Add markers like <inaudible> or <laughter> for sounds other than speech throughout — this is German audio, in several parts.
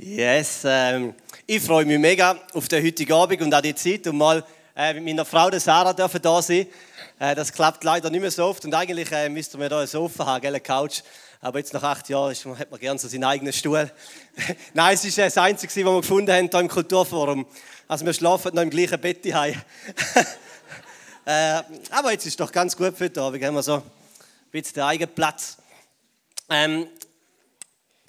Yes, ähm, ich freue mich mega auf den heutigen Abend und auch die Zeit, um mal äh, mit meiner Frau, der Sarah, dürfen da sein. Äh, das klappt leider nicht mehr so oft und eigentlich äh, müssten wir da ein Sofa haben, eine Couch. Aber jetzt nach acht Jahren ist, hat man gerne so seinen eigenen Stuhl. <laughs> Nein, es ist äh, das Einzige, was wir gefunden haben hier im Kulturforum. Also wir schlafen noch im gleichen Bett hier. <laughs> äh, aber jetzt ist doch ganz gut für heute Abend. Haben wir so ein bisschen den eigenen Platz. Ähm,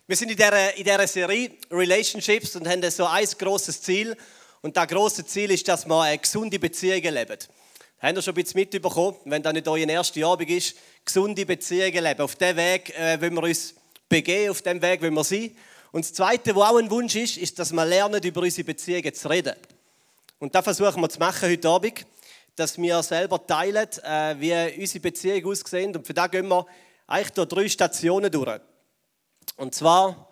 wir sind in dieser, in dieser Serie Relationships und haben so ein großes Ziel. Und das große Ziel ist, dass wir eine gesunde Beziehungen leben. Habt ihr schon ein bisschen mitbekommen, wenn das nicht euer erster Abend ist. Gesunde Beziehungen leben. Auf dem Weg äh, wollen wir uns begeben, auf dem Weg wollen wir sein. Und das Zweite, was auch ein Wunsch ist, ist, dass wir lernen, über unsere Beziehungen zu reden. Und das versuchen wir zu machen heute Abend, dass wir selber teilen, äh, wie unsere Beziehungen aussehen. Und für das gehen wir eigentlich durch drei Stationen durch. Und zwar,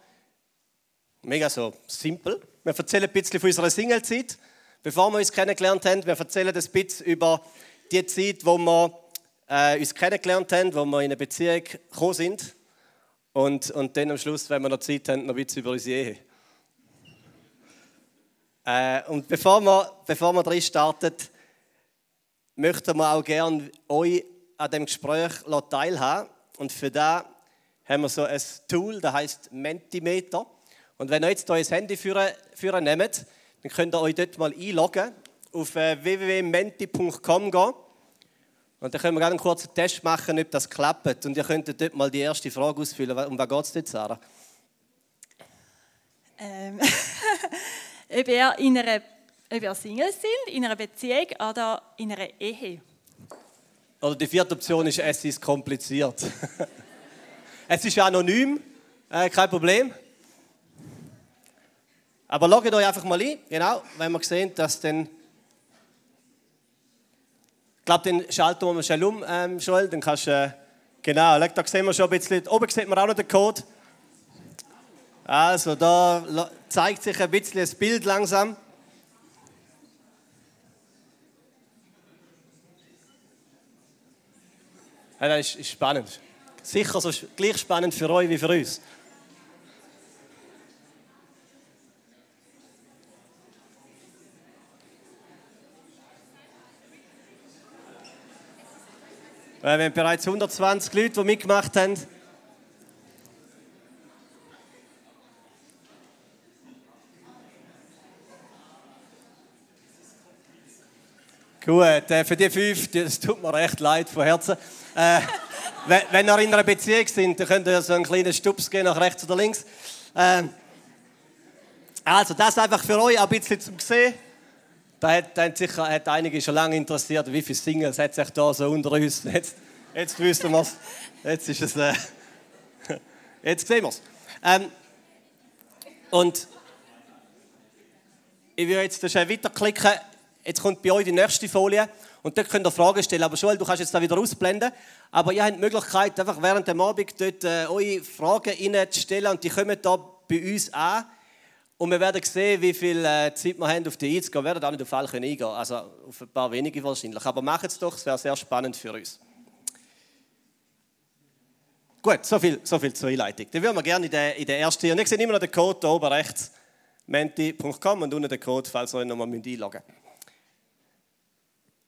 mega so simpel, wir erzählen ein bisschen von unserer Singlezeit, bevor wir uns kennengelernt haben. Wir erzählen ein bisschen über die Zeit, wo wir äh, uns kennengelernt haben, wo wir in eine Beziehung gekommen sind. Und, und dann am Schluss, wenn wir noch Zeit haben, noch ein bisschen über unsere Ehe. Äh, und bevor wir, bevor wir drin starten, möchten wir auch gerne euch an dem Gespräch teilhaben. Und für das haben wir so ein Tool, das heißt Mentimeter. Und wenn ihr jetzt euer Handy führen nehmt, dann könnt ihr euch dort mal einloggen, auf äh, www.menti.com gehen. Und dann können wir gerne einen kurzen Test machen, ob das klappt. Und ihr könnt dort mal die erste Frage ausfüllen. Um was geht es dort, Sarah? Ähm, <laughs> ob ihr in einer ob ihr Single sind, in einer Beziehung oder in einer Ehe. Oder die vierte Option ist, es ist kompliziert. <laughs> Es ist anonym, äh, kein Problem. Aber loggt euch einfach mal ein, genau, wenn wir sehen, dass dann. Ich glaube, den schalten wir schnell um, ähm, Joel, dann kannst du. Äh, genau, da sehen wir schon ein bisschen. Oben sieht man auch noch den Code. Also, da zeigt sich ein bisschen das Bild langsam. Ja, das ist spannend. Sicher so gleich spannend für euch wie für uns. Wir haben bereits 120 Leute, die mitgemacht haben. Gut, äh, für die fünf, das tut mir recht leid von Herzen. Äh, wenn, wenn ihr in einer Beziehung sind, dann könnt ihr so einen kleinen Stups gehen, nach rechts oder links. Ähm, also, das einfach für euch ein bisschen zum Sehen. Da hat, da hat sicher hat einige schon lange interessiert, wie viele Singles hat sich da so unter uns. Jetzt, jetzt wissen wir es. Jetzt ist es. Äh, jetzt sehen wir es. Ähm, und ich will jetzt schnell weiterklicken. Jetzt kommt bei euch die nächste Folie. Und dort könnt ihr Fragen stellen. Aber Joel, du kannst jetzt da wieder ausblenden. Aber ihr habt die Möglichkeit, einfach während dem Abend dort äh, eure Fragen reinzustellen. Und die kommen da bei uns an. Und wir werden sehen, wie viel äh, Zeit wir haben, auf die einzugehen. Wir werden auch nicht auf alle eingehen Also auf ein paar wenige wahrscheinlich. Aber macht es doch, es wäre sehr spannend für uns. Gut, so viel, so viel zur Einleitung. Dann würden wir gerne in der, in der ersten. Und ich sehe immer noch den Code da oben rechts. menti.com und unten den Code, falls ihr euch nochmal einloggen müsst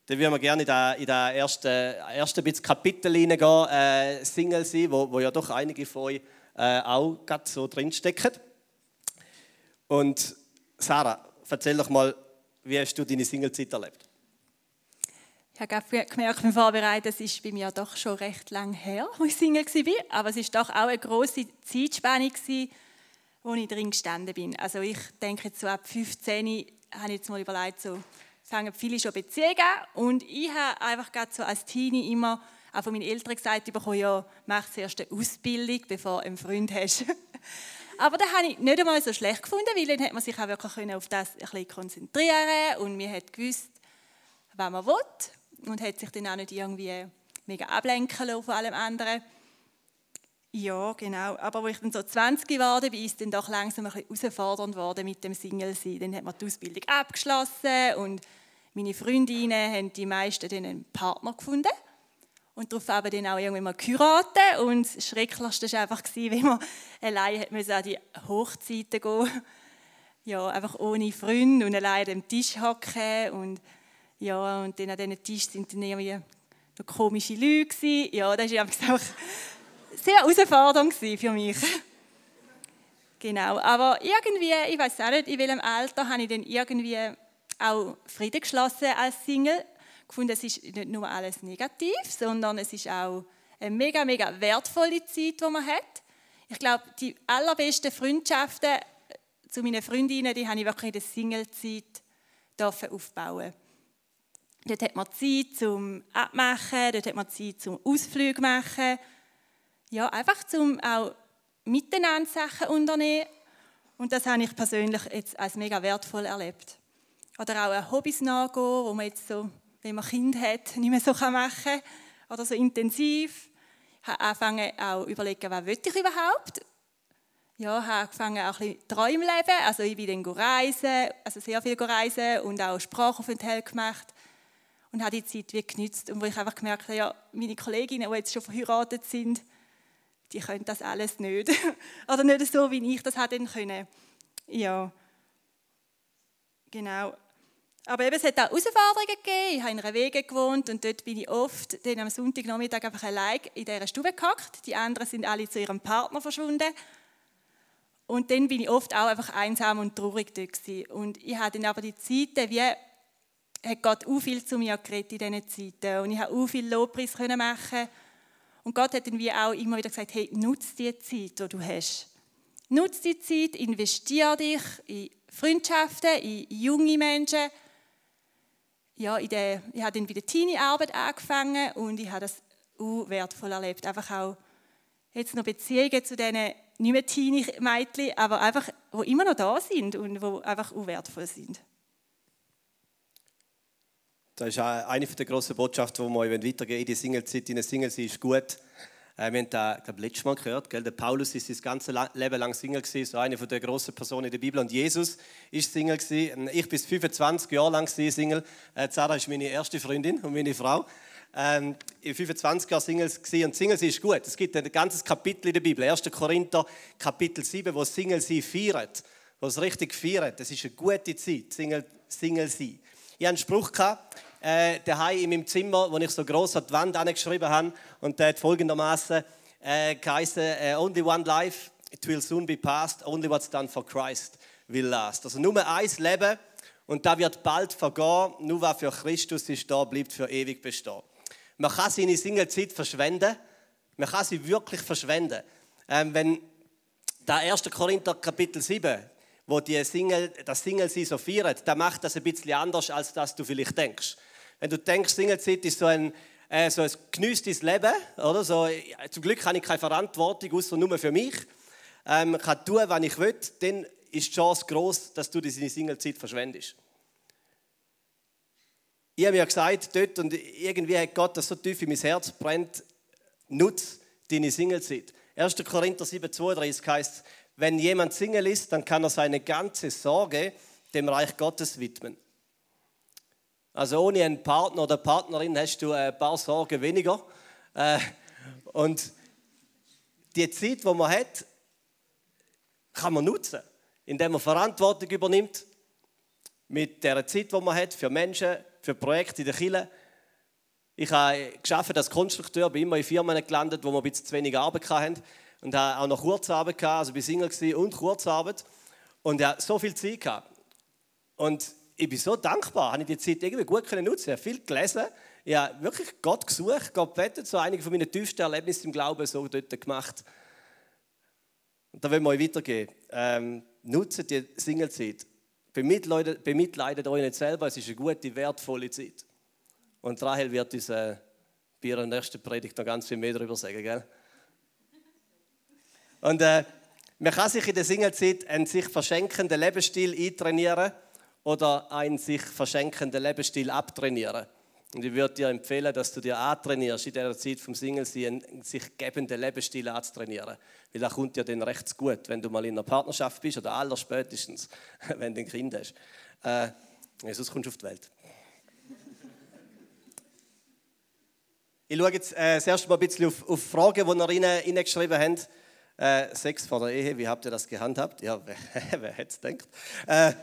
dann würden wir gerne in das in ersten, erste bisschen Kapitel hineingehen, äh, Single sein, wo, wo ja doch einige von euch äh, auch gerade so drinstecken. Und Sarah, erzähl doch mal, wie hast du deine Singlezeit erlebt? Ich habe gemerkt beim Vorbereiten, es ist bei mir doch schon recht lang her, wo ich Single war. Aber es war doch auch eine grosse Zeitspanne, wo ich drin gestanden bin. Also ich denke, jetzt so ab 15 habe ich jetzt mal überlegt, so fangen viele schon Beziehungen und ich habe einfach gerade so als Teenie immer auch von meinen Eltern gesagt bekommen, ja, mach zuerst eine Ausbildung, bevor du einen Freund hast. <laughs> Aber das habe ich nicht einmal so schlecht gefunden, weil dann hat man sich auch wirklich auf das ein bisschen konzentrieren und man hat gewusst, was man will und hat sich dann auch nicht irgendwie mega ablenken lassen von allem anderen. Ja, genau. Aber als ich dann so 20 geworden bin, ist es dann doch langsam ein bisschen herausfordernd geworden mit dem Single-Sein. Dann hat man die Ausbildung abgeschlossen und meine Freundinnen haben die meisten einen Partner gefunden. Und darauf haben dann auch irgendwann mal geheiratet. Und das Schrecklichste war einfach, wenn man allein an die Hochzeiten gehen Ja, einfach ohne Freunde und allein am Tisch hocken. Und, ja, und dann an diesem Tisch sind dann irgendwie noch komische Leute. Ja, das war einfach sehr herausfordernd für mich. Genau, aber irgendwie, ich weiß auch nicht, in welchem Alter habe ich dann irgendwie auch Frieden geschlossen als Single gefunden, es ist nicht nur alles negativ, sondern es ist auch eine mega, mega wertvolle Zeit, die man hat. Ich glaube, die allerbesten Freundschaften zu meinen Freundinnen, die habe ich wirklich in der Single-Zeit aufbauen. Dort hat man Zeit zum Abmachen, dort hat man Zeit zum Ausflug machen. Ja, einfach zum auch miteinander Sachen unternehmen. Und das habe ich persönlich jetzt als mega wertvoll erlebt. Oder auch Hobbys nachgehen, wo man jetzt so wenn man Kind hat, <laughs> nicht mehr so machen kann oder so intensiv. Ich habe angefangen auch zu überlegen, was will ich überhaupt? Ja, habe angefangen auch ein bisschen Träume leben. Also ich bin dann reisen, also sehr viel reisen und auch Sprachaufenthalt gemacht und habe die Zeit wie genützt und wo ich einfach gemerkt habe, ja, meine Kolleginnen, die jetzt schon verheiratet sind, die können das alles nicht. <laughs> Oder nicht so, wie ich das hätte können. Ja, genau. Aber eben, es hat auch Herausforderungen gegeben. Ich habe in einer Wege gewohnt und dort bin ich oft dann am Sonntagnachmittag einfach allein in dieser Stube gehockt. Die anderen sind alle zu ihrem Partner verschwunden. Und dann bin ich oft auch einfach einsam und traurig dort gewesen. Und ich habe dann aber die Zeiten, wie hat Gott auch viel zu mir geredet in diesen Zeiten. Und ich habe auch viel Lobpreis machen Und Gott hat dann wie auch immer wieder gesagt, hey, nutze die Zeit, die du hast. Nutze die Zeit, investiere dich in Freundschaften, in junge Menschen, ja, in der, ich habe dann bei der Teenie-Arbeit angefangen und ich habe das auch wertvoll erlebt. Einfach auch jetzt noch Beziehungen zu diesen nicht mehr Teenie-Mädchen, aber einfach, die immer noch da sind und die einfach auch wertvoll sind. Das ist eine der grossen Botschaften, die wir weitergeben in die Single-Zeit. Eine Single sein ist gut. Äh, wir haben das glaube letztes Mal gehört. Gell? Der Paulus ist sein ganzes Leben lang Single gewesen, so eine der grossen Personen in der Bibel. Und Jesus ist Single gewesen. Ich bin 25 Jahre lang Single. Äh, Sarah ist meine erste Freundin und meine Frau. Ähm, ich 25 Jahre Single gewesen. und Single ist gut. Es gibt ein ganzes Kapitel in der Bibel, 1. Korinther Kapitel 7, wo Single sie feiert, wo es richtig feiert. Das ist eine gute Zeit, Single, Single sein. Ich hatte einen Spruch, gehabt, äh, daheim in meinem Zimmer, wo ich so groß an die Wand angeschrieben habe. Und der hat folgendermaßen äh, geheißen: äh, Only one life, it will soon be past. Only what's done for Christ will last. Also nur ein Leben und da wird bald vergehen. Nur was für Christus ist da, bleibt für ewig bestehen. Man kann seine Singlezeit verschwenden. Man kann sie wirklich verschwenden. Ähm, wenn da 1. Korinther Kapitel 7, wo die Single, das Single sie so feiert, da macht das ein bisschen anders, als das du vielleicht denkst. Wenn du denkst, Singlezeit ist so ein, äh, so ein genüsstes Leben, oder? So, zum Glück habe ich keine Verantwortung, außer nur für mich. Ähm, kann tun, was ich will, dann ist die Chance groß, dass du deine Singlezeit verschwendest. Ich habe mir gesagt, dort, und irgendwie hat Gott das so tief in mein Herz brennt, nutz deine Singlezeit. 1. Korinther 7, 32 heißt, wenn jemand Single ist, dann kann er seine ganze Sorge dem Reich Gottes widmen. Also ohne einen Partner oder Partnerin hast du ein paar Sorgen weniger. Äh, und die Zeit, die man hat, kann man nutzen, indem man Verantwortung übernimmt mit der Zeit, die man hat für Menschen, für Projekte in der Kirche. Ich habe geschafft als Konstrukteur, bin immer in Firmen gelandet, wo wir ein bisschen zu wenig Arbeit hatten und habe auch noch Kurzarbeit gehabt, also bin Single und Kurzarbeit und habe so viel Zeit gehabt. Und ich bin so dankbar, habe ich die Zeit irgendwie gut können nutzen. Ich habe viel gelesen, ich habe wirklich Gott gesucht, Gott betet, so einige von meinen tiefsten Erlebnissen im Glauben so dort gemacht. Und da wollen wir euch weitergehen. Ähm, nutzt die Singlezeit. Bemitleidet, bemitleidet euch nicht selber, es ist eine gute, wertvolle Zeit. Und Rahel wird uns äh, bei ihrer nächsten Predigt noch ganz viel mehr darüber sagen. Gell? Und äh, man kann sich in der Singlezeit einen sich verschenkenden Lebensstil eintrainieren oder einen sich verschenkenden Lebensstil abtrainieren. Und ich würde dir empfehlen, dass du dir antrainierst, in dieser Zeit vom Single einen sich gebenden Lebensstil anzutrainieren. Weil das kommt dir dann recht gut, wenn du mal in einer Partnerschaft bist oder allerspätestens, <laughs> wenn du ein Kind hast. Äh, Jesus kommst auf die Welt. Ich schaue jetzt äh, das erste Mal ein bisschen auf, auf Fragen, die ihr reingeschrieben habt. Äh, Sex vor der Ehe, wie habt ihr das gehandhabt? Ja, <laughs> wer, wer hätte es gedacht? Äh,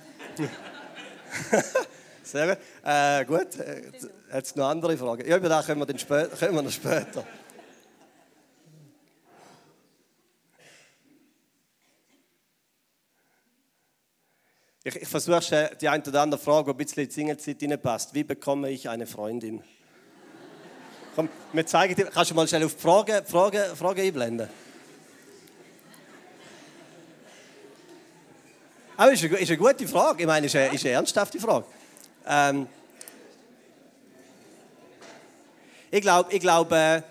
<laughs> sehr gut. Äh, gut, äh, es noch andere Fragen? Ja, über das können wir, dann später, können wir noch später. Ich, ich versuche die eine oder andere Frage, die ein bisschen in die Singlezeit reinpasst. Wie bekomme ich eine Freundin? Komm, wir zeigen dir. Kannst du mal schnell auf die Frage, Frage, Frage einblenden? Aber ist eine, ist eine gute Frage. Ich meine, ist eine, ist eine ernsthafte Frage. Ähm, ich glaube, ich glaub, äh,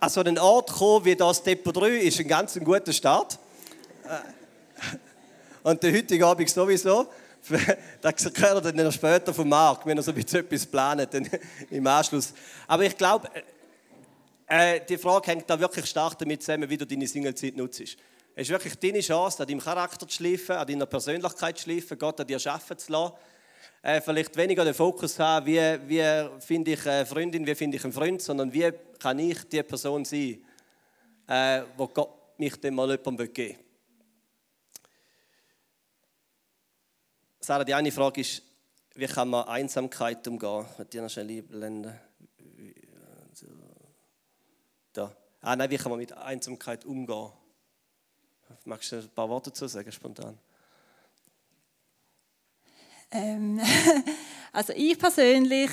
an so einen Ort kommen wie das Depot 3 ist ein ganz guter Start. Äh, <laughs> und der heutige Abend sowieso. <laughs> Das gehört dann noch später vom Markt, wenn er so etwas planet dann <laughs> im Anschluss. Aber ich glaube, äh, äh, die Frage hängt da wirklich stark damit zusammen, wie du deine Singlezeit nutzt. Es ist wirklich deine Chance, an deinem Charakter zu schleifen, an deiner Persönlichkeit zu schleifen, Gott an dir arbeiten zu lassen. Äh, vielleicht weniger den Fokus haben, wie, wie finde ich eine Freundin, wie finde ich einen Freund, sondern wie kann ich die Person sein, äh, wo Gott mich dann mal jemandem geben will. Sarah, die eine Frage ist, wie kann man Einsamkeit umgehen? Ich dir noch schnell einblenden. Da. Ah nein, wie kann man mit Einsamkeit umgehen? Magst du ein paar Worte dazu sagen, spontan? Ähm, <laughs> also ich persönlich,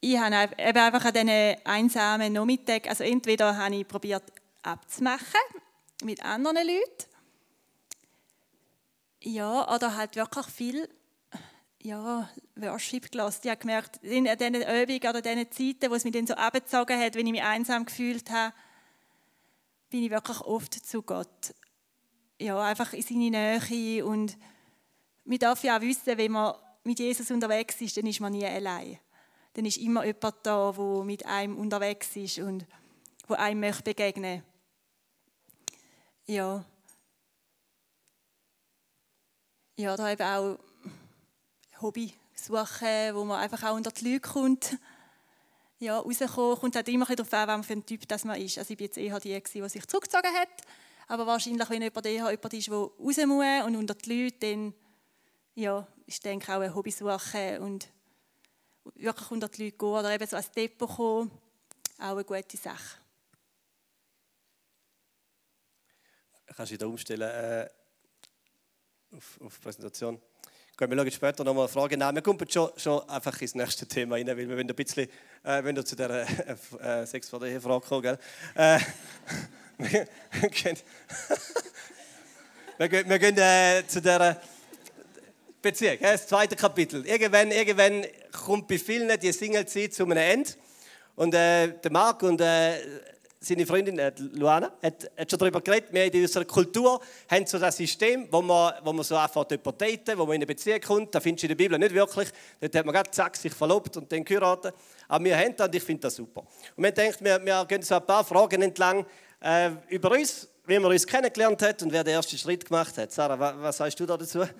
ich habe einfach an diesen einsamen Nachmittag, also entweder habe ich probiert abzumachen mit anderen Leuten, ja, oder halt wirklich viel ja, Worship gelassen. Ich habe gemerkt, in diesen Übungen oder diesen Zeiten, wo es mich dann so abgezogen hat, wenn ich mich einsam gefühlt habe, bin ich wirklich oft zu Gott. Ja, einfach in seine Nähe und man darf ja auch wissen, wenn man mit Jesus unterwegs ist, dann ist man nie allein. Dann ist immer jemand da, der mit einem unterwegs ist und wo einem möchte begegnen. Ja. Ja, da eben auch Hobby suchen, wo man einfach auch unter die Leute kommt. Ja, rauskommen, kommt halt immer darauf an, was für ein Typ das man ist. Also ich war jetzt eher die, die sich zurückgezogen hat. Aber wahrscheinlich, wenn jemand eher jemand ist, der raus muss und unter die Leute, dann ja, ist denke auch ein Hobby suchen und wirklich unter die Leute gehen oder eben so als Depot kommen, auch eine gute Sache. Kannst du dich da umstellen äh, auf, auf Präsentation? Gut, wir schauen später nochmal Fragen nach. Wir kommen schon, schon einfach ins nächste Thema rein, weil wir ein bisschen äh, du zu der äh, äh, Sex vor der Ehefrage kommen, gell? Äh, wir gehen, wir gehen, äh, zu der Beziehung, das zweite Kapitel. Irgendwann, irgendwann kommt bei vielen die Singlezeit zu einem Ende. Und äh, der Marc und äh, seine Freundin äh, Luana hat, hat, schon darüber geredet. Wir in unserer Kultur haben so das System, wo man, wo man so einfach daten, wo man in eine Beziehung kommt. Das findest du in der Bibel nicht wirklich. Dort hat man gerade zack, sich verlobt und dann geheiratet. Aber wir haben das und ich finde das super. Und wir denken, wir, wir gehen so ein paar Fragen entlang äh, über uns, wie man uns kennengelernt hat und wer den ersten Schritt gemacht hat. Sarah, was, was sagst du da dazu? <laughs>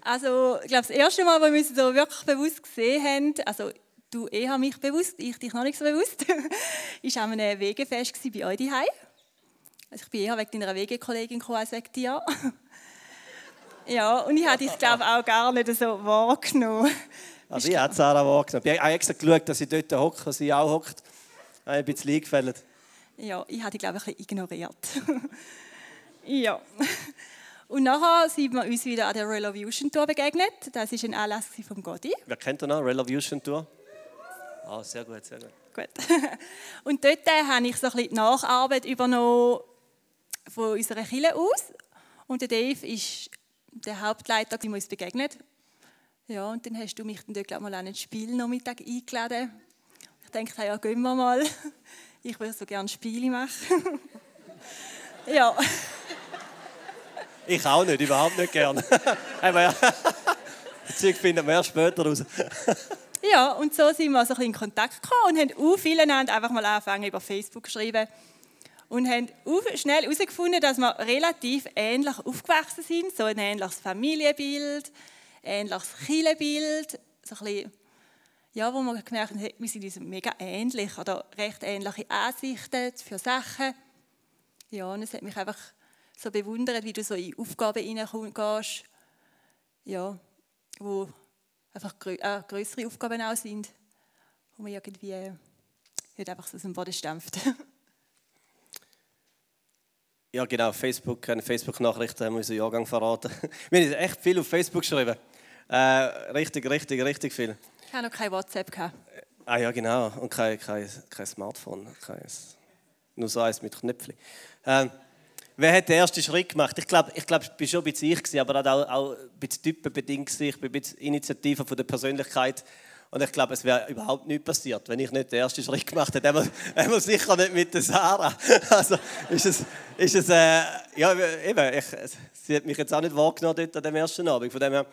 Also, ich glaube, das erste Mal, wo wir uns so wirklich bewusst gesehen haben, also du eher mich bewusst, ich dich noch nicht so bewusst, <laughs> war an einem Wegefest bei euch daheim. Also ich bin eher wegen deiner Wegekollegin gekommen als wegen dir. <laughs> ja, und ich habe dich, glaube auch gar nicht so wahrgenommen. Also ich habe Sarah wahrgenommen. Ich habe extra geschaut, dass sie dort hockt, dass sie auch hockt. Ein bisschen eingefällt. Ja, ich habe dich, glaube ich, ein bisschen ignoriert. <laughs> ja. Und nachher sind wir uns wieder an der Relovution Tour begegnet. Das ist ein Anlass von Gotti. Wer kennt den noch? Relovution Tour? Ah, oh, sehr gut, sehr gut. Gut. <laughs> Und dort äh, habe ich so ein bisschen die Nacharbeit übernommen von unserer Kirche aus. Und der Dave ist der Hauptleiter, der uns begegnet. Ja, und dann hast du mich dann dort mal an einen Spielnachmittag eingeladen. Ich dachte, ja, gehen wir mal. <laughs> Ich würde so gerne Spiele machen. <laughs> ja. Ich auch nicht, überhaupt nicht gerne. <laughs> Aber das finden wir erst später raus. Ja, und so sind wir so ein in Kontakt gekommen und haben auch viele einfach mal angefangen über Facebook zu schreiben und haben schnell herausgefunden, dass wir relativ ähnlich aufgewachsen sind, so ein ähnliches Familienbild, ähnliches Kirchenbild, so ein bisschen, ja, wo man gemerkt hat, wir sind uns mega ähnlich oder recht ähnliche Ansichten für Sachen. Ja, und es hat mich einfach so bewundert, wie du so in Aufgaben hineingehst, ja, wo einfach grö äh, größere Aufgaben auch sind, wo man irgendwie nicht einfach so aus dem Boden stampft. <laughs> Ja, genau, Facebook, eine Facebook-Nachricht haben wir unseren Jahrgang verraten. <laughs> Wir haben echt viel auf Facebook geschrieben. Äh, richtig, richtig, richtig viel. Ich habe noch kein WhatsApp gehabt. Ah ja, genau. Und kein, kein, kein Smartphone. Kein, nur so eins mit Knöpfchen. Ähm, wer hat den ersten Schritt gemacht? Ich glaube, ich, glaub, war schon ein bisschen ich, aber auch, auch ein bisschen typenbedingt. Ich bin ein bisschen Initiative von der Persönlichkeit und ich glaube, es wäre überhaupt nichts passiert, wenn ich nicht den ersten Schritt gemacht hätte. Einmal sicher nicht mit der Sarah. <laughs> Also ist es, ist es äh, ja, eben, ich, sie hat mich jetzt auch nicht wahrgenommen dort an dem ersten Abend. Von dem her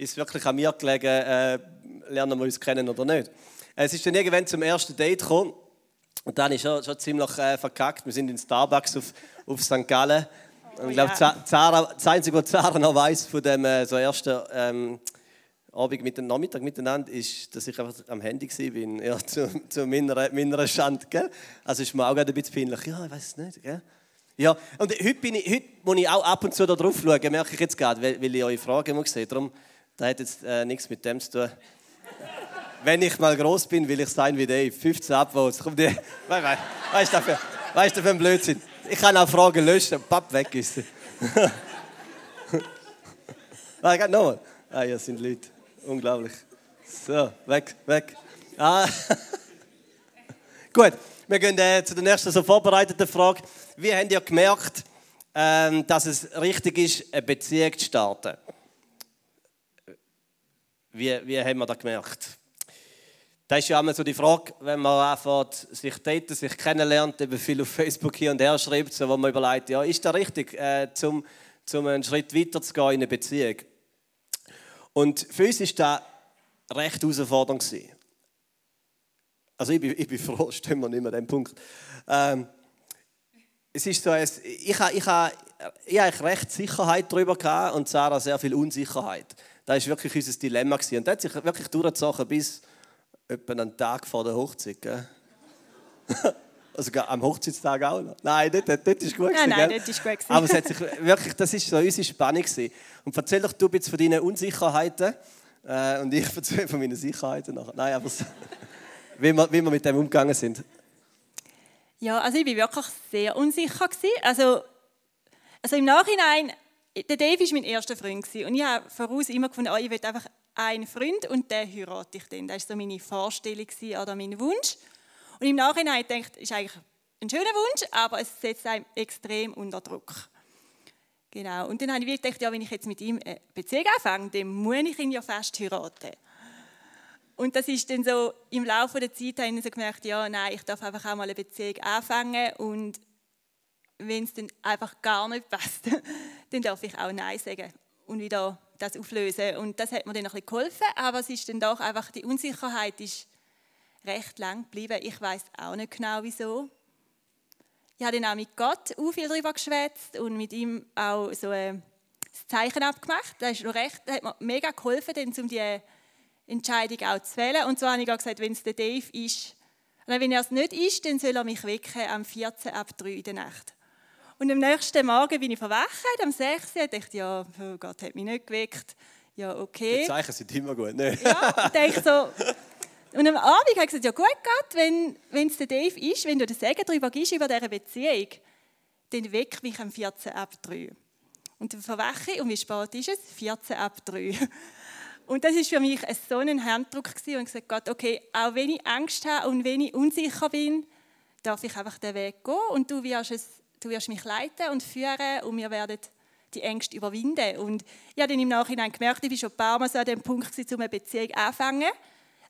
ist wirklich an mir gelegen, äh, lernen wir uns kennen oder nicht. Es ist dann irgendwann zum ersten Date gekommen. Und dann ist schon, schon ziemlich äh, verkackt. Wir sind in Starbucks auf, auf St. Gallen. Und ich glaube, oh, Zara, das Einzige, was Zara noch weiß von dem äh, so ersten ähm, Abend mit dem Nachmittag miteinander ist, dass ich einfach am Handy war, ja, <laughs> zu, zu meiner, meiner Schande. Gell? Also ist mir auch gerade ein bisschen peinlich. Ja, ich weiß es nicht. Gell? Ja, und heute, bin ich, heute, wo ich auch ab und zu da drauf schaue, merke ich jetzt gerade, weil, weil ich eure Fragen immer sehe. Darum, das hat jetzt äh, nichts mit dem zu tun. Wenn ich mal groß bin, will ich sein wie Dave. 15 Upvotes. Komm, die, weißt du, weißt du, für ein Blödsinn. Ich kann auch Fragen löschen, papp, weg ist <laughs> sie. Warte, nochmal. Ah, ja, sind Leute. Unglaublich. So, weg, weg. Ah. <laughs> Gut, wir gehen äh, zu der nächsten so vorbereiteten Frage. Wie habt ihr gemerkt, ähm, dass es richtig ist, eine Beziehung zu starten? Wie, wie haben wir das gemerkt? Das ist ja immer so die Frage, wenn man anfängt, sich daten, sich kennenlernt, eben viel auf Facebook hier und her schreibt, so, wo man überlegt, ja, ist das richtig, äh, zum, zum einen Schritt weiter zu gehen in eine Beziehung? Und für uns war das recht herausfordernd. Also ich bin, ich bin froh, <laughs> stehen wir nicht mehr an dem Punkt. Ähm, es ist so, ich, ich, ich, ich, ich habe recht Sicherheit darüber gehabt und Sarah sehr viel Unsicherheit. Das war wirklich unser Dilemma. Und das hat sich wirklich durchgezogen bis etwa einen Tag vor der Hochzeit. Gell? <laughs> Also am Hochzeitstag auch noch? Nein, dort, dort, dort ist gut. Nein, nein, dort ist gut. Aber es hat sich <laughs> wirklich, das ist so unsere Spannung. Gewesen. Und erzähl doch du ein bisschen von deinen Unsicherheiten äh, und ich <laughs> erzähle von meinen Sicherheiten nachher. Nein, aber so, wie, wir, wie wir mit dem umgegangen sind. Ja, also ich war wirklich sehr unsicher. Gewesen. Also, also im Nachhinein, der Dave war mein erster Freund und ich habe voraus immer gefunden, oh, ich will einfach einen Freund und den heirate ich dann. Das war so meine Vorstellung oder mein Wunsch. Und im Nachhinein denkt, ist eigentlich ein schöner Wunsch, aber es setzt einem extrem unter Druck. Genau. Und dann habe ich gedacht, ja, wenn ich jetzt mit ihm eine Beziehung anfange, dann muss ich ihn ja fest heiraten. Und das ist dann so, im Laufe der Zeit habe ich so gemerkt, ja, nein, ich darf einfach auch mal eine Beziehung anfangen und wenn es dann einfach gar nicht passt, <laughs> dann darf ich auch Nein sagen und wieder das auflösen. Und das hat mir dann ein bisschen geholfen, aber es ist dann doch einfach, die Unsicherheit ist recht lang geblieben. Ich weiß auch nicht genau wieso. Ich habe dann auch mit Gott auch viel darüber geschwätzt und mit ihm auch so ein Zeichen abgemacht. Das, ist recht, das hat mir mega geholfen, um die Entscheidung auch zu wählen. Und so habe ich auch gesagt, wenn es der Dave ist, wenn er es nicht ist, dann soll er mich wecken am 14 ab 3 in der Nacht. Und am nächsten Morgen bin ich verwacht, am 6. Uhr, dachte ich, ja, oh Gott hat mich nicht geweckt. Ja, okay. Die Zeichen sind immer gut, ne? Ja, und dachte so, und am Abend habe ich gesagt, ja gut, Gott, wenn, wenn es der Dave ist, wenn du das Segen darüber gibst, über diese Beziehung, dann weck mich am 14 ab 3. Und dann verwache ich, und wie spät ist es? 14 ab 3. Und das war für mich so ein Handdruck gewesen, und ich gesagt, Gott, okay, auch wenn ich Angst habe und wenn ich unsicher bin, darf ich einfach den Weg gehen und du wirst, es, du wirst mich leiten und führen und wir werden die Ängste überwinden. Und ich habe dann im Nachhinein gemerkt, ich war schon ein paar Mal so an dem Punkt, um eine Beziehung anzufangen.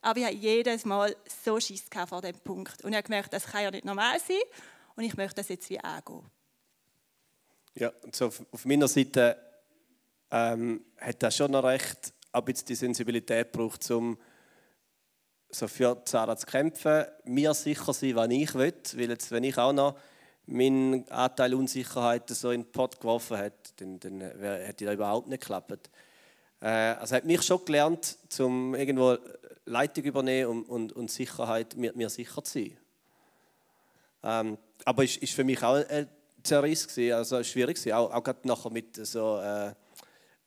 Aber ich hatte jedes Mal so Schiss vor diesem Punkt. Und ich habe gemerkt, das kann ja nicht normal sein. Und ich möchte das jetzt wie angehen. Ja, und so auf meiner Seite ähm, hat das schon noch recht, ob jetzt die Sensibilität braucht, um so für Sarah zu kämpfen, mir sicher sein, was ich will. Weil jetzt, wenn ich auch noch meinen Anteil Unsicherheit so in den Pott geworfen hätte, dann, dann hätte das überhaupt nicht geklappt. Äh, also hat mich schon gelernt, zum irgendwo Leitung übernehmen und, und, und Sicherheit, mir, mir sicher zu sein. Ähm, aber es ist für mich auch ein Zerriss gewesen, also schwierig gewesen, auch, auch gerade nachher mit so äh,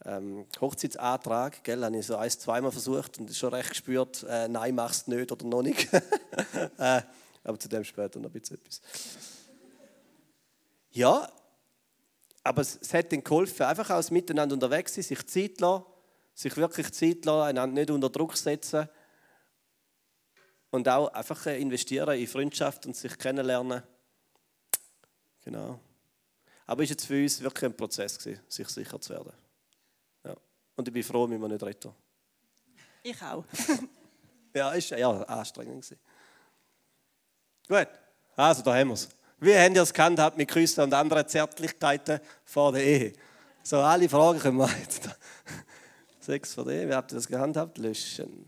ähm, Hochzeitsantrag, gell, habe ich so ein, zweimal versucht und schon recht gespürt, äh, nein, machst nicht oder noch nicht. <laughs> äh, aber zu dem später noch ein bisschen etwas. Ja, aber es, es hat ihnen geholfen, einfach aus Miteinander unterwegs sein, sich Zeit lassen, sich wirklich Zeit lassen, einander nicht unter Druck setzen und auch einfach investieren in Freundschaft und sich kennenlernen. Genau. Aber es war jetzt für uns wirklich ein Prozess, gewesen, sich sicher zu werden. Ja. Und ich bin froh, wenn wir nicht retten. Ich auch. <laughs> ja, ist ja anstrengend. Gewesen. Gut, also da haben wir es. Wie habt ihr es gehandhabt mit Küssen und anderen Zärtlichkeiten vor der Ehe? So, alle Fragen können wir jetzt. Sechs vor der Ehe, wie habt ihr das gehandhabt? Löschen.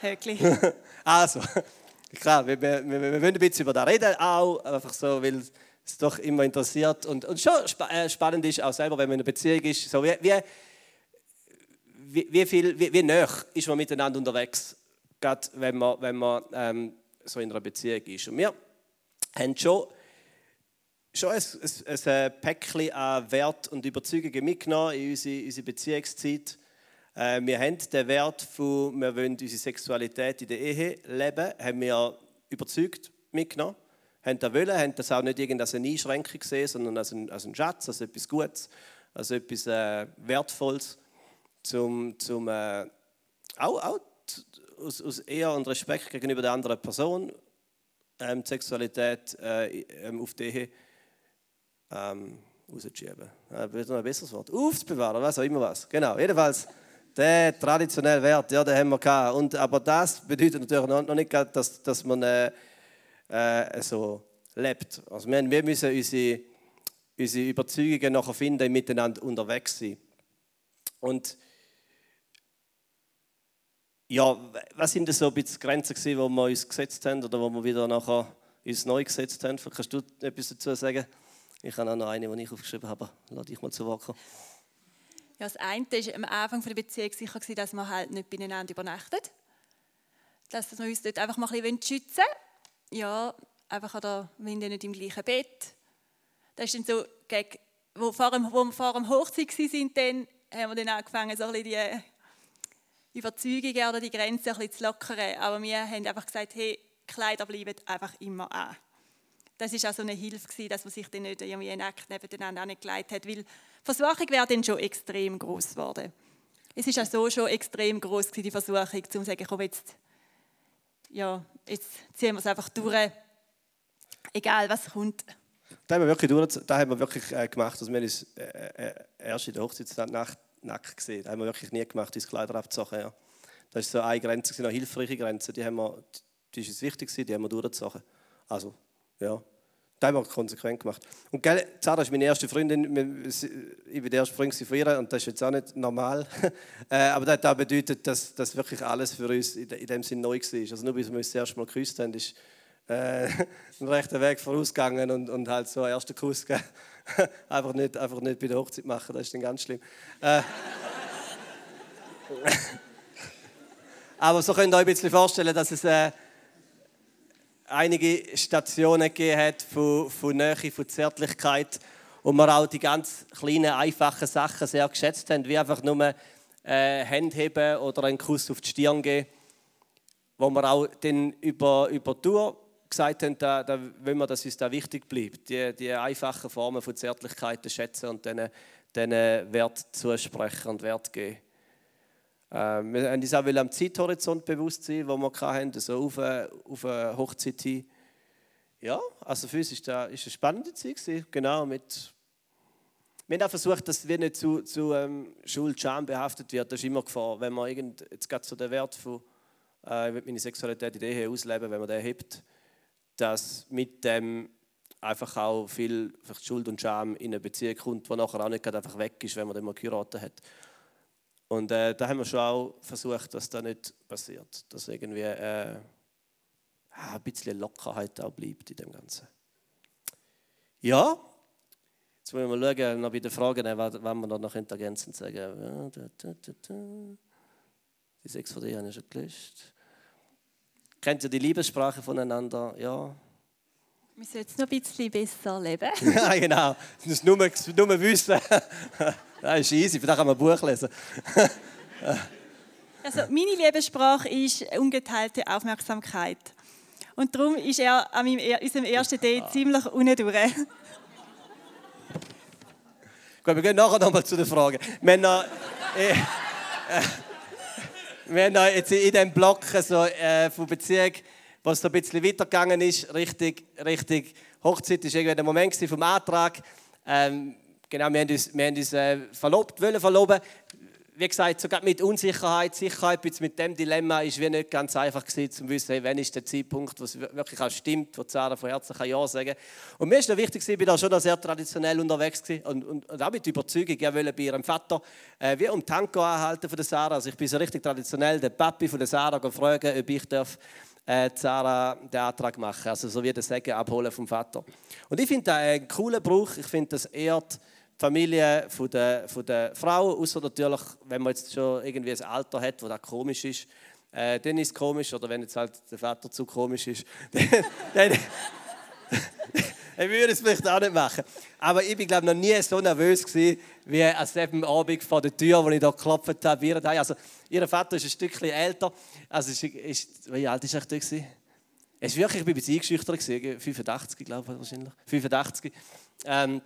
Wirklich. <laughs> also, klar, wir, wir, wir, wir wollen ein bisschen über das reden, auch einfach so, weil es doch immer interessiert und, und schon äh, spannend ist, auch selber, wenn man in einer Beziehung ist, so wie, wie, wie, viel, wie, wie nah ist man miteinander unterwegs, gerade wenn man, wenn man ähm, so in einer Beziehung ist. Und wir haben schon, schon ein, ein, ein Päckchen an Wert und Überzeugungen mitgenommen in unsere, unsere Beziehungszeit. Äh, wir haben den Wert von, wir wollen unsere Sexualität in der Ehe leben, haben wir überzeugt mitgenommen. Haben das wollen, haben das auch nicht als eine Einschränkung gesehen, sondern als einen, als einen Schatz, als etwas Gutes, als etwas äh, Wertvolles, zum, zum äh, auch, auch aus, aus Ehr und Respekt gegenüber der anderen Person ähm, die Sexualität äh, ähm, auf die Ehe ähm, rauszuschieben. Äh, ein besseres Wort. Aufzubewahren, was auch immer was. Genau, jedenfalls der traditionelle Wert, ja, den haben wir gehabt. Und, aber das bedeutet natürlich noch, noch nicht, dass, dass man äh, äh, so lebt. Also wir, wir müssen unsere, unsere Überzeugungen nachher finden, miteinander unterwegs sein. Und ja, was sind so ein bisschen Grenzen wo wir uns gesetzt haben oder wo wir wieder nachher uns neu gesetzt haben? Kannst du etwas dazu sagen? Ich habe auch noch eine, die ich aufgeschrieben habe. Lass dich mal zu kommen. Ja, das eine war am Anfang der Beziehung sicher, dass wir halt nicht beieinander übernachten. Dass wir uns dort einfach mal ein bisschen schützen wollen. Ja, einfach oder wenn die nicht im gleichen Bett. Das ist dann so, wo, wir vor dem Hochzeit waren, haben wir dann angefangen, so ein bisschen die Überzeugungen oder die Grenzen ein bisschen zu lockern. Aber wir haben einfach gesagt, hey, Kleider bleiben einfach immer an. Das war auch so eine Hilfe, dass man sich dann nicht irgendwie nackt nebeneinander angelegt hat, weil die Versuchung wäre dann schon extrem groß geworden. Es ist auch so schon extrem groß die Versuchung, zu sagen, komm jetzt, ja, jetzt ziehen wir es einfach durch, egal was kommt. Das haben wir wirklich, durch, haben wir wirklich äh, gemacht. Also wir haben uns äh, äh, erst in der Hochzeitsnacht nackt gesehen. Das haben wir wirklich nie gemacht, uns Kleider abzusagen. Ja. Das ist so eine Grenze, eine hilfreiche Grenze, die, haben wir, die ist uns wichtig, die haben wir durchgezogen. Also, ja, das haben wir konsequent gemacht. Und gell, Zara ist meine erste Freundin, ich bin der erste Freund von ihr und das ist jetzt auch nicht normal. <laughs> Äh, aber das hat bedeutet, dass das wirklich alles für uns in dem Sinn neu war. Also nur bis wir uns das erste Mal geküsst haben, ist äh, <laughs> ein rechter Weg vorausgegangen und, und halt so einen ersten Kuss gegeben. <laughs> einfach, nicht, einfach nicht bei der Hochzeit machen, das ist dann ganz schlimm. Äh, <laughs> aber so könnt ihr euch ein bisschen vorstellen, dass es äh, einige Stationen gegeben hat von, von Nähe, von Zärtlichkeit und wir auch die ganz kleinen, einfachen Sachen sehr geschätzt haben, wie einfach nur äh, Hände heben oder einen Kuss auf die Stirn geben, wo wir auch dann über, über Tour gesagt haben, da, da wollen wir, dass uns da wichtig bleibt. Die, die einfachen Formen von Zärtlichkeit schätzen und denen, denen Wert zusprechen und Wert geben. Äh, wir haben uns auch am Zeithorizont bewusst sein, wo wir hatten, so auf eine, Hochzeit hin. Ja, also für uns war das eine spannende Zeit. Genau, mit wir haben auch versucht, dass wir nicht zu, zu ähm, Schuld, behaftet wird. Das ist immer Gefahr, wenn man irgend, jetzt gerade so den Wert von äh, ich meine Sexualität in der Ehe ausleben, wenn man den hebt, dass mit dem einfach auch viel Schuld und Scham in eine Beziehung kommt, die nachher auch nicht einfach weg ist, wenn man dann mal geheiratet hat. Und äh, da haben wir schon auch versucht, dass das nicht passiert. Dass irgendwie äh, ein bisschen Lockerheit auch bleibt in dem Ganzen. Ja, jetzt wollen wir mal schauen, noch bei den Fragen, was wir noch ergänzend sagen. Die sechs von dir habe ich schon gelöscht. Kennt ihr die Liebessprache voneinander? Ja. Wir sollten es noch ein bisschen besser leben. <laughs> ja, genau. Du musst nur, nur wissen. <laughs> das ist easy, da kann man ein Buch lesen. <laughs> also meine Liebessprache ist ungeteilte Aufmerksamkeit. Und darum ist er an unserem ersten Date ziemlich unten durch. Gut, wir gehen nachher nochmal zu den Fragen. Noch, äh, äh, wir haben jetzt in diesem Block so, äh, von Beziehung, was so ein bisschen weitergegangen ist, richtig, richtig Hochzeit, war irgendwie der Moment vom Antrag. Ähm, genau, wir haben uns, wir haben uns äh, verlobt, wollen verloben wie gesagt, sogar mit Unsicherheit, Sicherheit, mit dem Dilemma ist wie nicht ganz einfach gewesen, zu wissen, hey, wann ist der Zeitpunkt, wo es wirklich auch stimmt, wo Sarah von Herzen kann Ja sagen Und mir ist noch wichtig, ich bin da schon sehr traditionell unterwegs gewesen und, und, und auch mit Überzeugung, ich wollte bei ihrem Vater äh, wie um Tango anhalten von der Sarah. Also ich bin so richtig traditionell, den Papi von der Sarah fragen, ob ich darf äh, Sarah den Antrag machen, also so wie der Segen abholen vom Vater. Und ich finde das einen coolen Brauch, ich finde das ehrt Familie von der, von der Frau, außer natürlich, wenn man jetzt schon irgendwie ein Alter hat, wo das komisch ist, äh, dann ist es komisch, oder wenn jetzt halt der Vater zu komisch ist, <laughs> dann, dann, <laughs> würde es vielleicht auch nicht machen. Aber ich war, glaube noch nie so nervös gewesen, wie an dem Abend vor der Tür, wo ich da geklopft habe. Also, ihr Vater ist ein Stückchen älter. Also, ist, ist, wie alt war er da? Es war wirklich, ich war ein eingeschüchtert, 85, glaube ich, wahrscheinlich. 85. Ähm,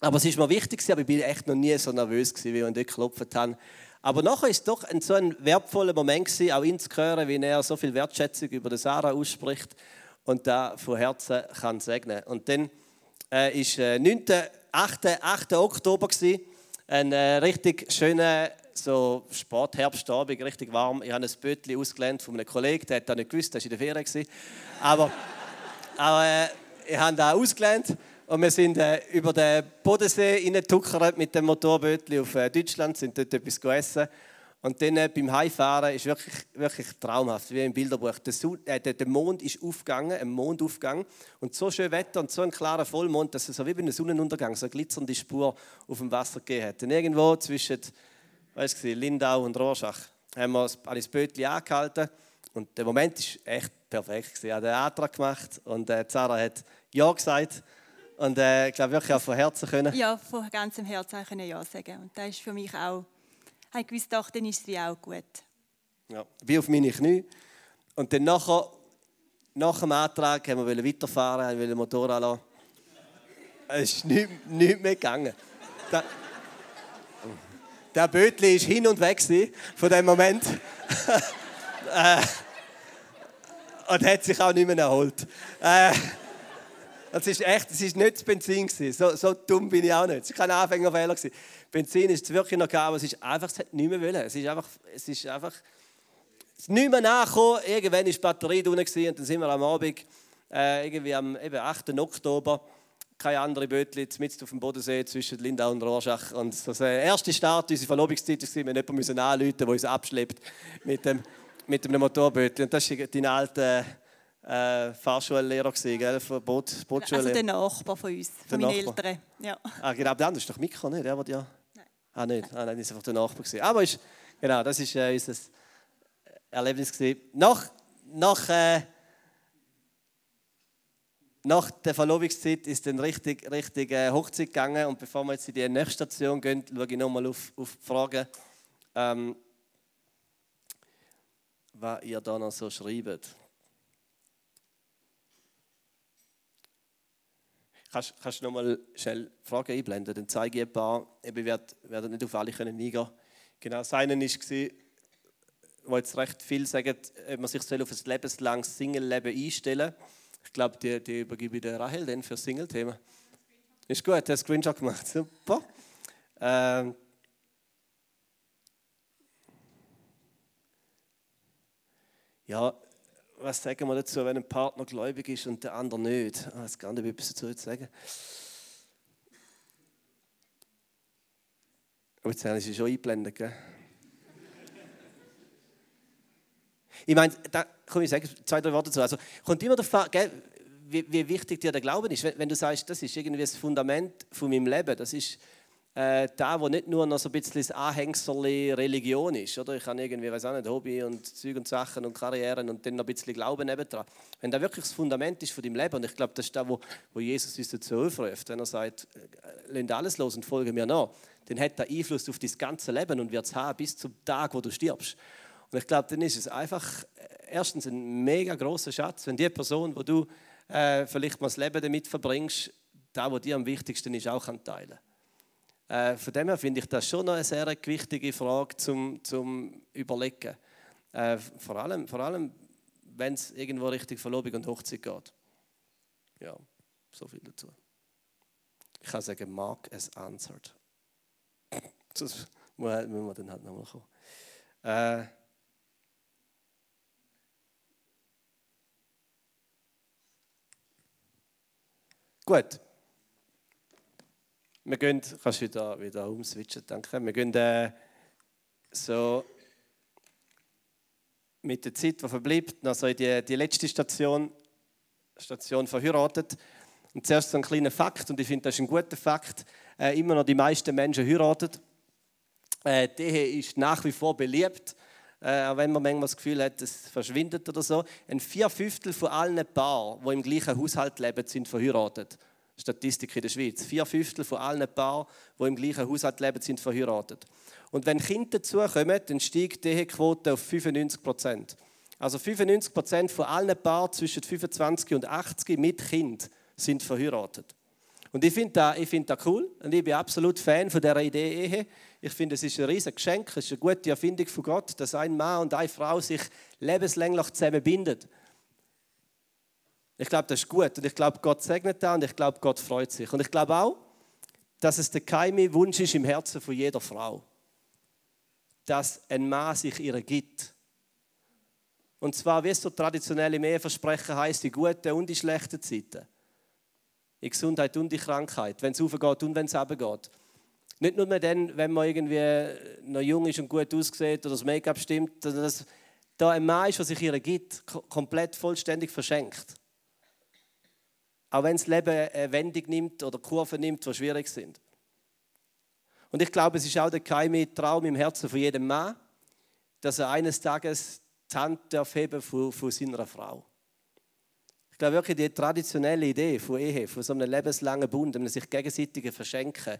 aber es ist mir wichtig, aber ich bin echt noch nie so nervös gewesen, wie ich dort geklopft habe. Aber nachher war es doch ein, so ein wertvoller Moment gewesen, auch ihn zu hören, wie er so viel Wertschätzung über Sarah ausspricht und da von Herzen kann segnen. Und dann äh, ist äh, 9., 8., 8. Oktober gewesen, ein äh, richtig schöner so Sportherbstabend, richtig warm. Ich habe ein Bötchen ausgelernt von einem Kollegen, der hat das nicht gewusst, das war in der Ferien. Gewesen. Aber, <laughs> aber äh, ich habe das ausgelernt und wir sind äh, über den Bodensee reingetuckert mit dem Motorbötchen auf äh, Deutschland, sind dort etwas essen. Und dann äh, beim Heimfahren ist wirklich, wirklich traumhaft, wie im Bilderbuch. Der, äh, der, Mond ist aufgegangen, ein Mondaufgang. Und so schön Wetter und so ein klarer Vollmond, dass es so wie bei einem Sonnenuntergang so eine glitzernde Spur auf dem Wasser gegeben hat. Und irgendwo zwischen weißt du, Lindau und Rorschach haben wir das Bötchen angehalten. Und der Moment war echt perfekt. Ich habe den Antrag gemacht und äh, Sarah hat Ja gesagt. Und äh, ich glaube wirklich auch von Herzen können. Ja, von ganzem Herzen können Ja sagen. Und das ist für mich auch, ich gewusst, doch, dann ist es wie auch gut. Ja, wie auf meine Knie. Und dann nachher, nach dem Antrag haben wir weiterfahren, haben den Motor anlassen. Es ist nichts, nichts mehr gegangen. Der, der Bötli ist hin und weg von dem Moment. <laughs> äh, und hat sich auch nicht mehr erholt. Äh, das ist echt, das ist nicht das Benzin. So, so dumm bin ich auch nicht. Es war kein Anfängerfehler. Benzin ist wirklich noch gehabt, aber es ist einfach, es hat nicht mehr wollen. Es ist einfach, es ist einfach, es ist nicht mehr nachgekommen. Irgendwann war die Batterie drin und dann sind wir am Abend, äh, irgendwie am eben 8. Oktober, keine andere Bötli, mit auf dem Bodensee zwischen Lindau und Rorschach. Und das der erste Start, unsere Verlobungszeit, war, wir jemanden anrufen, der uns abschleppt mit dem, mit dem Motorbötli. Und das ist dein alter äh, Fahrschullehrer gewesen, gell? Boot, Bootschullehrer. Also der Nachbar von uns, von meinen Eltern. Ja. Ah, genau, der andere ist doch Mikro, nicht? Der, ja... Nein. Ah, nicht. Ah, nein, ist einfach der Nachbar gewesen. Aber ist, genau, das ist äh, unser Erlebnis gewesen. Nach, nach, äh, nach der Verlobungszeit ist dann richtig, richtig äh, Hochzeit gegangen und bevor wir jetzt in die nächste Station gehen, schaue ich nochmal auf, auf die Frage, ähm, was ihr da noch so schreibt. Kannst, kannst du noch mal schnell Fragen einblenden? Dann zeige ich ein paar. Ich werde, werde nicht auf alle können eingehen Genau, das eine war, wo jetzt recht viel sagen, ob man sich auf ein lebenslanges Single-Leben einstellen soll. Ich glaube, die, die übergebe ich der Rahel dann für das Single-Thema. Ist gut, der Screenshot gemacht. <laughs> Super. Ähm, ja, was sagen wir dazu, wenn ein Partner gläubig ist und der andere nicht? Ich weiß gar nicht, wie etwas dazu zu sagen. Aber jetzt haben sie schon eingeblendet, gell? Ich meine, da kann ich sagen, zwei, drei Worte dazu. Also, kommt immer davon, gell, wie, wie, wichtig dir der Glauben ist. Wenn, wenn, du sagst, das ist irgendwie das Fundament von meinem Leben, das ist, äh, da, wo nicht nur noch so ein bisschen das Anhängsel Religion ist, oder? Ich habe irgendwie, weiß auch nicht, Hobby und Zeug und Sachen und Karrieren und dann noch ein bisschen Glauben nebendran. Wenn das wirklich das Fundament ist von deinem Leben, und ich glaube, das ist da, wo, wo Jesus uns dazu aufruft, wenn er sagt, äh, lehnt alles los und folge mir nach, dann hat er Einfluss auf dein ganze Leben und wird es haben bis zum Tag, wo du stirbst. Und ich glaube, dann ist es einfach äh, erstens ein mega großer Schatz, wenn die Person, wo du äh, vielleicht mal das Leben damit verbringst, da, wo dir am wichtigsten ist, auch kann teilen kann. Äh, von dem her finde ich das schon noch eine sehr wichtige Frage zum, zum Überlegen. Äh, vor allem, vor allem wenn es irgendwo Richtung Verlobung und Hochzeit geht. Ja, so viel dazu. Ich kann sagen, Mark as answered. <laughs> Das müssen wir dann halt nochmal kommen. Äh, gut. Wir gehen, kannst du wieder, wieder umswitchen, danke. Wir gehen äh, so mit der Zeit, die verbleibt, noch so in die, die letzte Station, Station verheiratet. Und zuerst so ein kleiner Fakt, und ich finde, das ist ein guter Fakt. Äh, immer noch die meisten Menschen heiraten. Äh, die ist nach wie vor beliebt, äh, auch wenn man manchmal das Gefühl hat, es verschwindet oder so. Ein Vierfünftel von allen Paaren, die im gleichen Haushalt leben, sind verheiratet. Statistik in der Schweiz. Vier Fünftel von allen Paaren, die im gleichen Haushalt leben, sind verheiratet. Und wenn Kinder dazukommen, dann steigt die Ehequote auf 95 Prozent. Also 95 Prozent von allen Paaren zwischen 25 und 80 mit Kind sind verheiratet. Und ich finde das, find das cool und ich bin absolut Fan von dieser Idee Ehe. Ich finde, es ist ein riesiges Geschenk, es ist eine gute Erfindung von Gott, dass ein Mann und eine Frau sich lebenslänglich zusammenbinden. Ich glaube, das ist gut und ich glaube, Gott segnet das und ich glaube, Gott freut sich. Und ich glaube auch, dass es der geheime Wunsch ist im Herzen von jeder Frau, dass ein Mann sich ihr gibt. Und zwar, wie es so traditionell im Eheversprechen heißt, die guten und die schlechten Zeiten. Die Gesundheit und die Krankheit, wenn es aufgeht und wenn es runtergeht. Nicht nur dann, wenn man irgendwie noch jung ist und gut aussieht oder das Make-up stimmt, dass da ein Mann ist, der sich ihr gibt, komplett vollständig verschenkt. Auch wenn das Leben eine Wendung nimmt oder Kurven nimmt, die schwierig sind. Und ich glaube, es ist auch der geheime Traum im Herzen von jedem Mann, dass er eines Tages die Hand darf heben von, von seiner Frau. Ich glaube wirklich, die traditionelle Idee von Ehe, von so einem lebenslangen Bund, einem sich gegenseitig verschenken,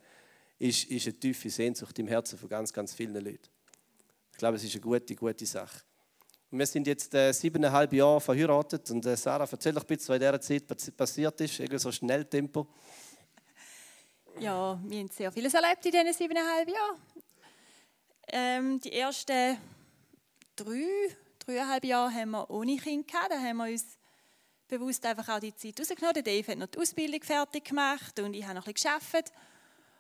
ist, ist eine tiefe Sehnsucht im Herzen von ganz, ganz vielen Leuten. Ich glaube, es ist eine gute, gute Sache. Wir sind jetzt äh, siebeneinhalb Jahre verheiratet. Und äh, Sarah, erzähl doch bitte, was in dieser Zeit passiert ist, irgendwie so Schnelltempo. Ja, wir haben sehr vieles erlebt in diesen siebeneinhalb Jahren. Ähm, die ersten drei, dreieinhalb Jahre haben wir ohne Kind gehabt. Da haben wir uns bewusst einfach auch die Zeit rausgenommen. Dave hat noch die Ausbildung fertig gemacht und ich habe noch ein bisschen gearbeitet.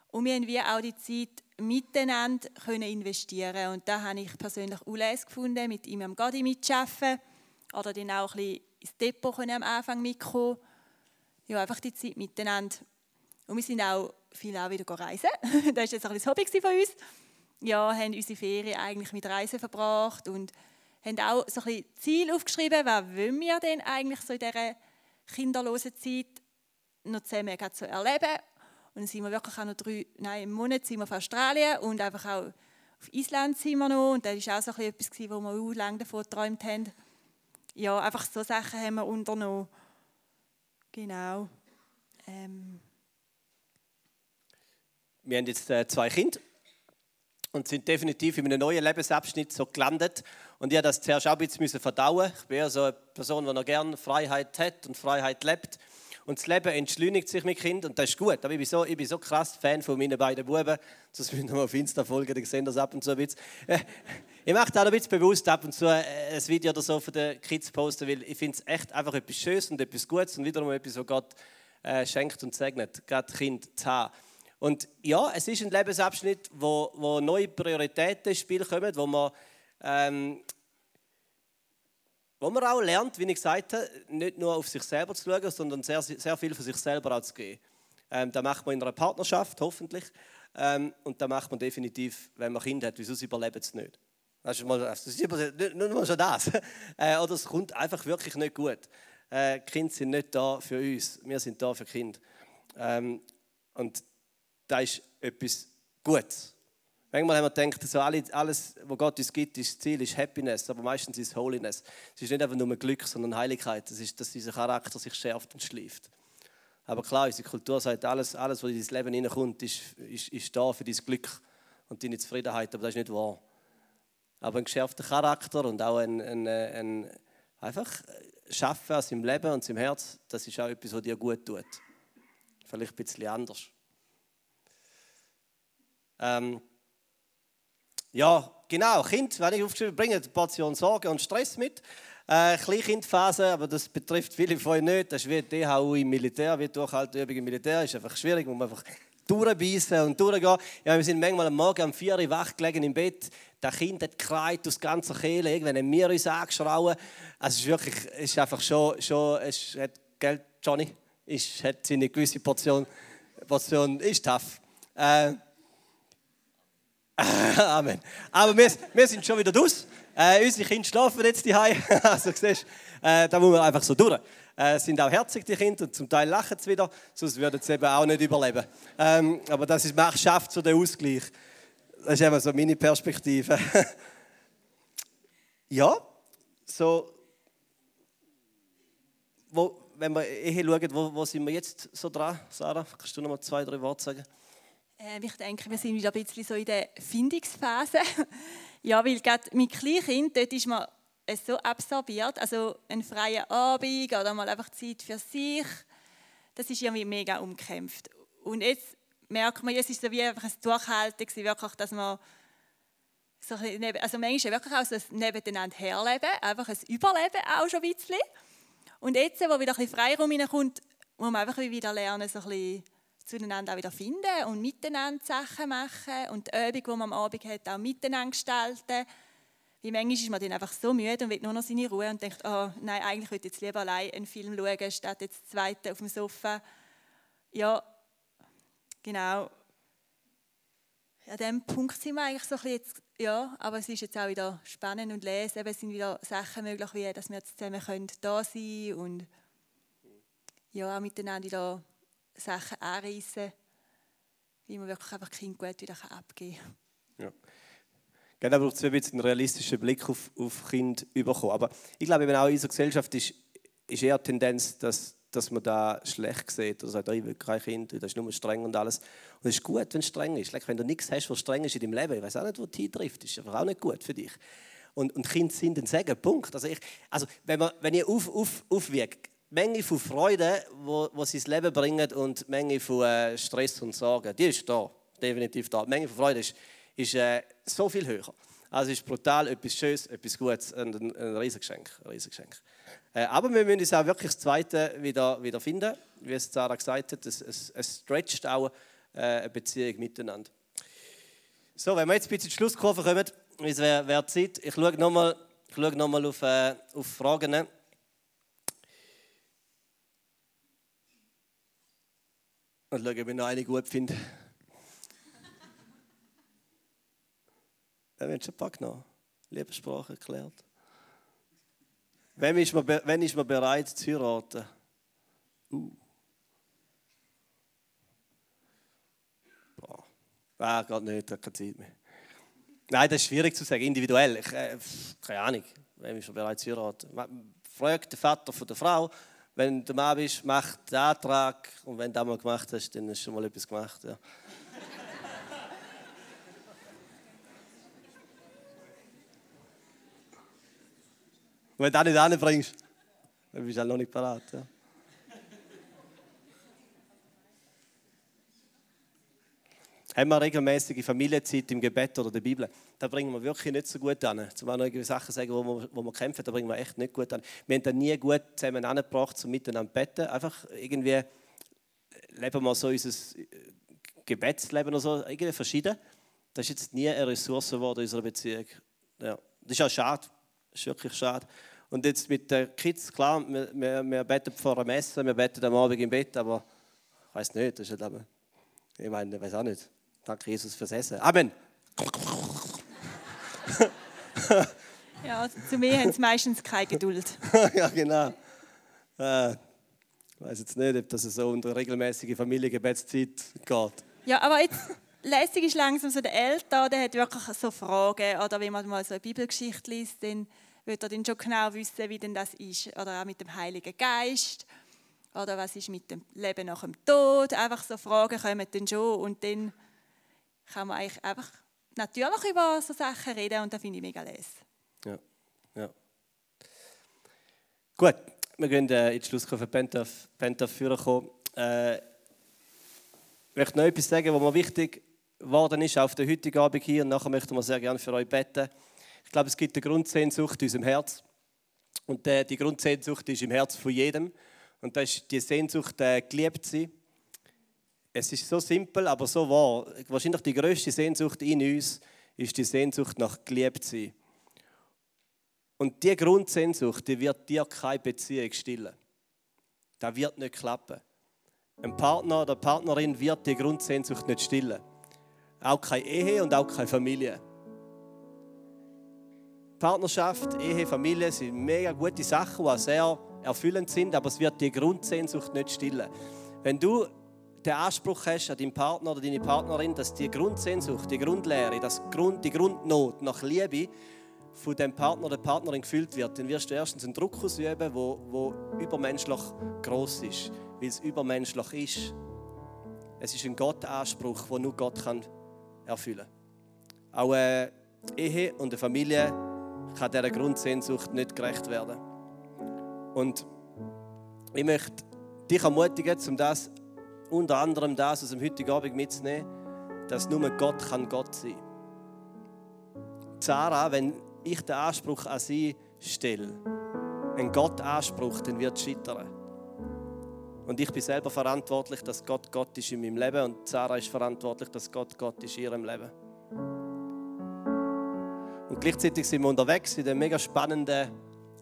Und wir haben wie auch die Zeit miteinander können investieren Und da habe ich persönlich Ules gefunden, mit ihm am Gadi mitzuarbeiten. Oder dann auch ein bisschen ins Depot am Anfang mitkommen. Ja, einfach die Zeit miteinander. Und wir sind auch viel auch wieder reisen. <laughs> das war jetzt ein das Hobby von uns. Ja, haben unsere Ferien eigentlich mit Reisen verbracht und haben auch so ein bisschen Ziel aufgeschrieben, was wollen wir denn eigentlich so in dieser kinderlosen Zeit noch zusammen so erleben und dann sind wir wirklich auch noch drei, nein, im Monat sind wir auf Australien und einfach auch auf Island sind wir noch. Und das war auch so etwas, wo wir auch lange davon geträumt haben. Ja, einfach so Sachen haben wir unternommen. Genau. Ähm. Wir haben jetzt äh, zwei Kinder und sind definitiv in einem neuen Lebensabschnitt so gelandet. Und ich habe das zuerst auch ein bisschen verdauen. Ich bin ja so eine Person, die noch gerne Freiheit hat und Freiheit lebt und das Leben entschleunigt sich mit Kindern und das ist gut. Aber ich bin so, ich bin so krass Fan von meinen beiden Buben, das müssen wir mal auf Insta folgen, dann sehen das ab und zu ein bisschen. Äh, ich mache da ein bisschen bewusst ab und zu äh, ein Video oder so von den Kids posten, weil ich finde es echt einfach etwas Schönes und etwas Gutes und wiederum etwas, was Gott äh, schenkt und segnet, gerade Kind zu haben. Und ja, es ist ein Lebensabschnitt, wo, wo neue Prioritäten ins Spiel kommen, wo man ähm, wo man auch lernt, wie ich gesagt habe, nicht nur auf sich selber zu schauen, sondern sehr, sehr viel von sich selber auch zu geben. Ähm, das macht man in einer Partnerschaft, hoffentlich. Ähm, und das macht man definitiv, wenn man Kinder hat, weil sonst überlebt es nicht. Das ist, mal, das ist nicht nur schon das. <laughs> äh, oder es kommt einfach wirklich nicht gut. Äh, Kinder sind nicht da für uns, wir sind da für Kinder. Ähm, und das ist etwas gut. Manchmal haben wir gedacht, so alles, was Gott uns gibt, ist Ziel, ist Happiness, aber meistens ist es Holiness. Es ist nicht einfach nur Glück, sondern Heiligkeit. Es ist, dass unser Charakter sich schärft und schleift. Aber klar, unsere Kultur sagt, alles, alles was in dein Leben hineinkommt, ist, ist, ist da für dein Glück und deine Zufriedenheit, aber das ist nicht wahr. Aber ein geschärfter Charakter und auch ein, ein, ein einfach Schaffen an seinem Leben und seinem Herz, das ist auch etwas, was dir gut tut. Vielleicht ein bisschen anders. Ähm, ja, genau. Kind, wenn ich aufgeschrieben bringe Portion Sorge und Stress mit. Äh, Kleinkindphase, aber das betrifft viele von euch nicht. Das ist wie DHU im Militär, wie Durchhalteübung im Militär. Ist einfach schwierig, muss man einfach durchbeissen und durchgehen. Ja, wir sind manchmal am Morgen um 4 Uhr wach gelegen im Bett. Das Kind hat gekreit aus ganzer Kehle. Irgendwann haben wir uns angeschrauen. Also es ist wirklich, es ist einfach schon, schon es hat, Geld, Johnny, es hat seine gewisse Portion, Portion ist tough. Äh, <laughs> Amen. Aber wir, wir sind schon wieder durch. Äh, unsere Kinder schlafen jetzt die <laughs> Also siehst, äh, da muss man einfach so durch. Äh, sind auch herzig die Kinder und zum Teil lachen sie wieder, sonst würden sie eben auch nicht überleben. Ähm, aber das ist, macht, schafft so den Ausgleich. Das ist eben so meine Perspektive. <laughs> ja, so, wo, wenn wir hier schauen, wo, wo sind wir jetzt so dran, Sarah? Kannst du noch mal zwei, drei Worte sagen? Ähm, ich denke, wir sind wieder ein bisschen so in der Findungsphase. <laughs> ja, weil gerade mit Kleinkind, dort ist man so absorbiert. Also ein freier Abend oder mal einfach Zeit für sich. Das ist irgendwie mega umkämpft. Und jetzt merkt man, es ist so wie einfach ein Durchhalten, wirklich, dass man so also manchmal wirklich auch so ein Nebeneinander herleben, einfach ein Überleben auch schon ein bisschen. Und jetzt, wo wieder ein bisschen Freiraum hineinkommt, muss man einfach wieder lernen, so ein bisschen zueinander auch wieder finden und miteinander Sachen machen und die Übung, die man am Abend hat, auch miteinander gestalten. Wie manchmal ist man dann einfach so müde und will nur noch seine Ruhe und denkt, oh nein, eigentlich würde ich jetzt lieber allein einen Film schauen, statt jetzt zweite auf dem Sofa. Ja, genau. An diesem Punkt sind wir eigentlich so ein bisschen jetzt, ja, aber es ist jetzt auch wieder spannend und lesen. Es sind wieder Sachen möglich, wie dass wir jetzt zusammen können da sein können und ja, auch miteinander wieder Sachen anreißen, wie man wirklich einfach Kind gut wieder abgeben kann. Ja. Genau, braucht es ein bisschen einen realistischen Blick auf, auf Kind bekommen. Aber ich glaube, eben auch in unserer Gesellschaft ist, ist eher die Tendenz, dass, dass man da schlecht sieht. Oder sagt, ich will kein Kind, das ist nur streng und alles. Und es ist gut, wenn es streng ist. Wenn du nichts hast, was streng ist in deinem Leben, ich weiß auch nicht, wo die trifft, ist einfach auch nicht gut für dich. Und, und Kinder sind ein Segen, Punkt. Also, ich, also wenn, man, wenn ich auf, auf, aufwiege, Menge von Freude, wo sie ins Leben bringen und die Menge von äh, Stress und Sorgen, die ist da, definitiv da. Die Menge von Freude ist, ist äh, so viel höher. Also es ist brutal, etwas Schönes, etwas Gutes ein, ein Riesengeschenk. Ein Riesengeschenk. Äh, aber wir müssen uns auch wirklich das Zweite wieder, wieder finden, wie es Sarah gesagt hat. Es, es, es stretcht auch äh, eine Beziehung miteinander. So, wenn wir jetzt ein bisschen die Schlusskurve kommen, es wäre wär Zeit. Ich schaue nochmal noch auf, äh, auf Fragen. Und schauen, ob ich noch eine gut finde. Wer hat schon ein paar genommen? Liebessprache erklärt. Wann ist, man, wann ist man bereit zu heiraten? Uh. Boah. Ah, geht nicht, hat keine Zeit mehr. Nein, das ist schwierig zu sagen, individuell. Ich, äh, keine Ahnung, wann ist man bereit zu heiraten? Fragt den Vater von der Frau, wenn du Mann bist, mach den Antrag und wenn du das mal gemacht hast, dann du schon mal etwas gemacht. Ja. <laughs> Wenn du das nicht anbringst, dann bist du halt noch nicht parat. Ja. Haben wir regelmäßige Familienzeit im Gebet oder der Bibel. Da bringen wir wirklich nicht so gut an. Zum noch irgendwie Sachen sagen, wo wir, wo wir kämpfen, da bringen wir echt nicht gut an. Wir haben da nie gut zusammen angebracht, um miteinander zu beten. Einfach irgendwie leben wir so unser äh, Gebetsleben oder so, irgendwie verschieden. Das ist jetzt nie eine Ressource geworden in unserer Beziehung. Ja. Das ist auch schade. Das ist wirklich schade. Und jetzt mit den Kids, klar, wir, wir, wir beten vor dem Essen, wir beten am Abend im Bett, aber ich weiß nicht, das ist halt, ich meine, ich weiß auch nicht. Danke, Jesus, fürs Essen. Amen. <laughs> ja, zu mir haben sie meistens keine Geduld. <laughs> ja, genau. Äh, ich weiß jetzt nicht, ob das so unter regelmäßige Familiengebetszeit geht. Ja, aber jetzt, lässig ist langsam so der Älter, der hat wirklich so Fragen. Oder wenn man mal so eine Bibelgeschichte liest, dann wird er dann schon genau wissen, wie denn das ist. Oder auch mit dem Heiligen Geist. Oder was ist mit dem Leben nach dem Tod. Einfach so Fragen kommen dann schon. Und dann kann man eigentlich einfach natürlich über so Sachen reden und das finde ich mega les. Ja, ja. Gut, wir gehen äh, in die Schlusskurve Pentaf, Pentaf kommen. Äh, ich möchte noch etwas sagen, was mir wichtig geworden ist auf der heutigen Abend hier und nachher möchten wir sehr gerne für euch beten. Ich glaube, es gibt eine Grundsehnsucht in unserem Herz und äh, die Grundsehnsucht ist im Herz von jedem und das ist die Sehnsucht, äh, geliebt zu sein. Es ist so simpel, aber so wahr. Wahrscheinlich die größte Sehnsucht in uns ist die Sehnsucht nach geliebt sein. Und diese Grundsehnsucht, die wird dir keine Beziehung stillen. Das wird nicht klappen. Ein Partner oder Partnerin wird die Grundsehnsucht nicht stillen. Auch keine Ehe und auch keine Familie. Partnerschaft, Ehe, Familie sind mega gute Sachen, die sehr erfüllend sind, aber es wird die Grundsehnsucht nicht stillen. Wenn du den Anspruch hast an deinen Partner oder deine Partnerin, dass die Grundsehnsucht, die Grundlehre, das Grund, die Grundnot nach Liebe von dem Partner oder der Partnerin gefüllt wird, dann wirst du erstens einen Druck ausüben, wo, wo übermenschlich groß ist, weil es übermenschlich ist. Es ist ein Gott-Anspruch, den nur Gott kann erfüllen kann. Auch eine Ehe und eine Familie kann dieser Grundsehnsucht nicht gerecht werden. Und ich möchte dich ermutigen, um das unter anderem das aus dem heutigen Abend mitzunehmen, dass nur Gott kann Gott sein. Sarah, wenn ich den Anspruch an sie stelle, einen Gott-Anspruch, dann wird es scheitern. Und ich bin selber verantwortlich, dass Gott Gott ist in meinem Leben und Sarah ist verantwortlich, dass Gott Gott ist in ihrem Leben. Und gleichzeitig sind wir unterwegs in einem mega spannenden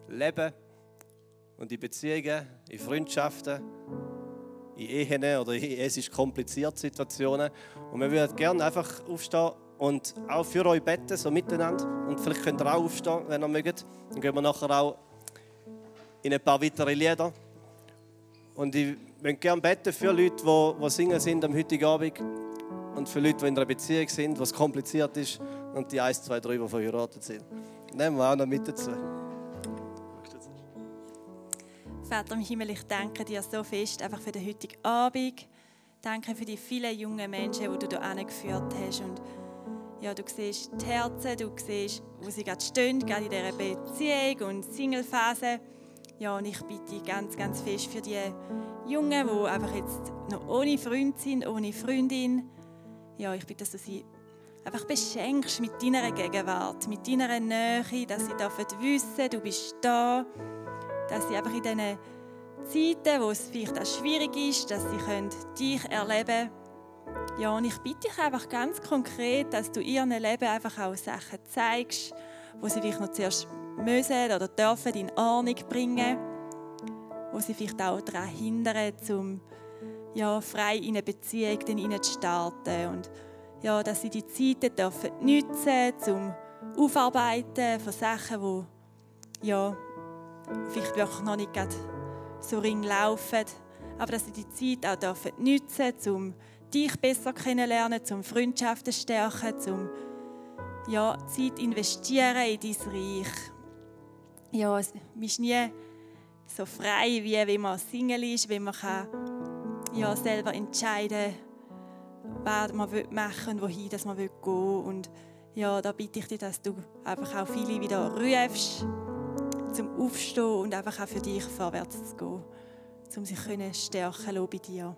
Leben und in Beziehungen, in Freundschaften, in Ehen oder in, es ist komplizierte Situationen. Und wir würden gerne einfach aufstehen und auch für euch beten, so miteinander. Und vielleicht könnt ihr auch aufstehen, wenn ihr mögt. Dann gehen wir nachher auch in ein paar weitere Lieder. Und ich möchte gerne beten für Leute, die, die singen sind am heutigen Abend. Und für Leute, die in einer Beziehung sind, was kompliziert ist. Und die 1, 2, 3, die verheiratet sind. Nehmen wir auch noch mit dazu. Vater im Himmel, ich danke dir so fest einfach für den heutigen Abend. Danke für die vielen jungen Menschen, die du hier angeführt hast. Und ja, du siehst die Herzen, du siehst, wo sie gerade stehen, gerade in dieser Beziehung und Singlephase. Ja, und ich bitte ganz, ganz fest für die Jungen, die einfach jetzt noch ohne Freund sind, ohne Freundin. Ja, ich bitte, dass du sie einfach beschenkst mit deiner Gegenwart, mit deiner Nähe, dass sie wissen, du bist da dass sie einfach in diesen Zeiten, wo es vielleicht auch schwierig ist, dass sie dich erleben können. Ja, und ich bitte dich einfach ganz konkret, dass du ihrem Leben einfach auch Sachen zeigst, wo sie vielleicht noch zuerst müssen oder dürfen in Ordnung bringen, wo sie vielleicht auch daran hindern, um ja, frei in eine Beziehung zu starten und ja, dass sie die Zeiten dürfen nutzen zum Aufarbeiten von Sachen, die ja, vielleicht wirklich noch nicht so ring laufen, aber dass sie die Zeit auch dürfen nutzen dürfen, um dich besser kennenzulernen, um Freundschaften zu stärken, um ja, Zeit investieren in dein Reich. Ja, man ist nie so frei, wie wenn man Single ist, wenn man kann, ja, selber entscheiden was man machen will wohin man gehen will. Und ja, da bitte ich dich, dass du einfach auch viele wieder rufst zum Aufstehen und einfach auch für dich vorwärts zu gehen, um sich können stärken bei dir.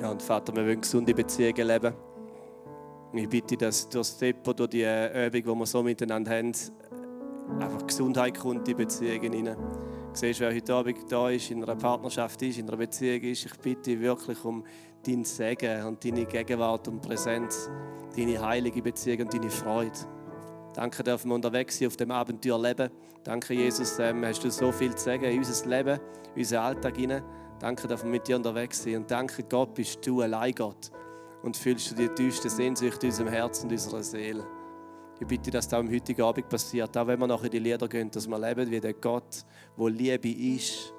Ja, und Vater, wir wollen gesunde Beziehungen leben. Ich bitte, dass durch das Depot, durch die Übung, die wir so miteinander haben, einfach Gesundheit kommt in Beziehungen hinein. Du siehst, wer heute Abend da ist, in einer Partnerschaft ist, in einer Beziehung ist. Ich bitte wirklich um dein Segen und deine Gegenwart und Präsenz, deine heilige Beziehung und deine Freude. Danke, dürfen wir unterwegs sein, auf dem Abenteuer leben. Danke, Jesus, ähm, hast du so viel zu sagen in unser Leben, in unseren Alltag hinein. Danke, dürfen wir mit dir unterwegs sein. Und danke, Gott, bist du allein Gott. Und fühlst du die tiefste Sehnsucht in unserem Herzen und unserer Seele. Ich bitte, dass das am heutigen Abend passiert, auch wenn wir nachher in die Lieder gehen, dass wir leben wie der Gott, wo Liebe ist.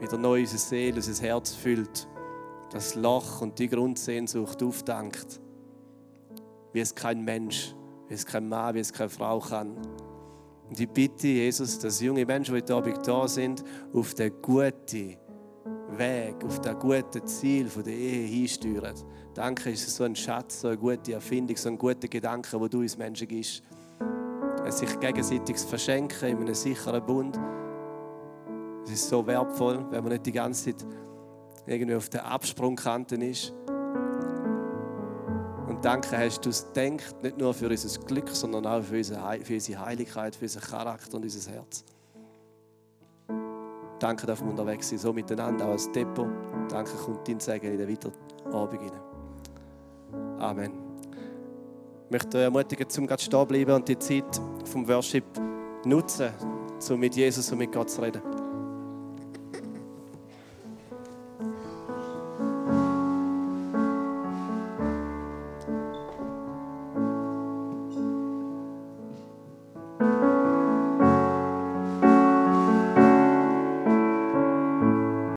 wieder neu unsere Seele, unser Herz füllt, das Loch und die Grundsehnsucht aufdankt, wie es kein Mensch, wie es kein Mann, wie es keine Frau kann. Und ich bitte Jesus, dass junge Menschen, die heute Abend da sind, auf den guten Weg, auf das gute Ziel der Ehe hinsteuern. Danke, ist so ein Schatz, so eine gute Erfindung, so ein guter Gedanke, wo du uns Menschen gibst. Es sich gegenseitig verschenken in einem sicheren Bund. Es ist so wertvoll, wenn man nicht die ganze Zeit irgendwie auf der Absprungkante ist. Danke, hast du es gedacht, nicht nur für unser Glück, sondern auch für unsere, Heiligkeit, für unseren Charakter und unser Herz. Danke, dass wir unterwegs sind, so miteinander, auch als Depot. Danke, kommt dein Segen in den weiteren Abend. Amen. Ich möchte euch ermutigen, zum stehen bleiben und die Zeit vom Worship nutzen, um mit Jesus und mit Gott zu reden.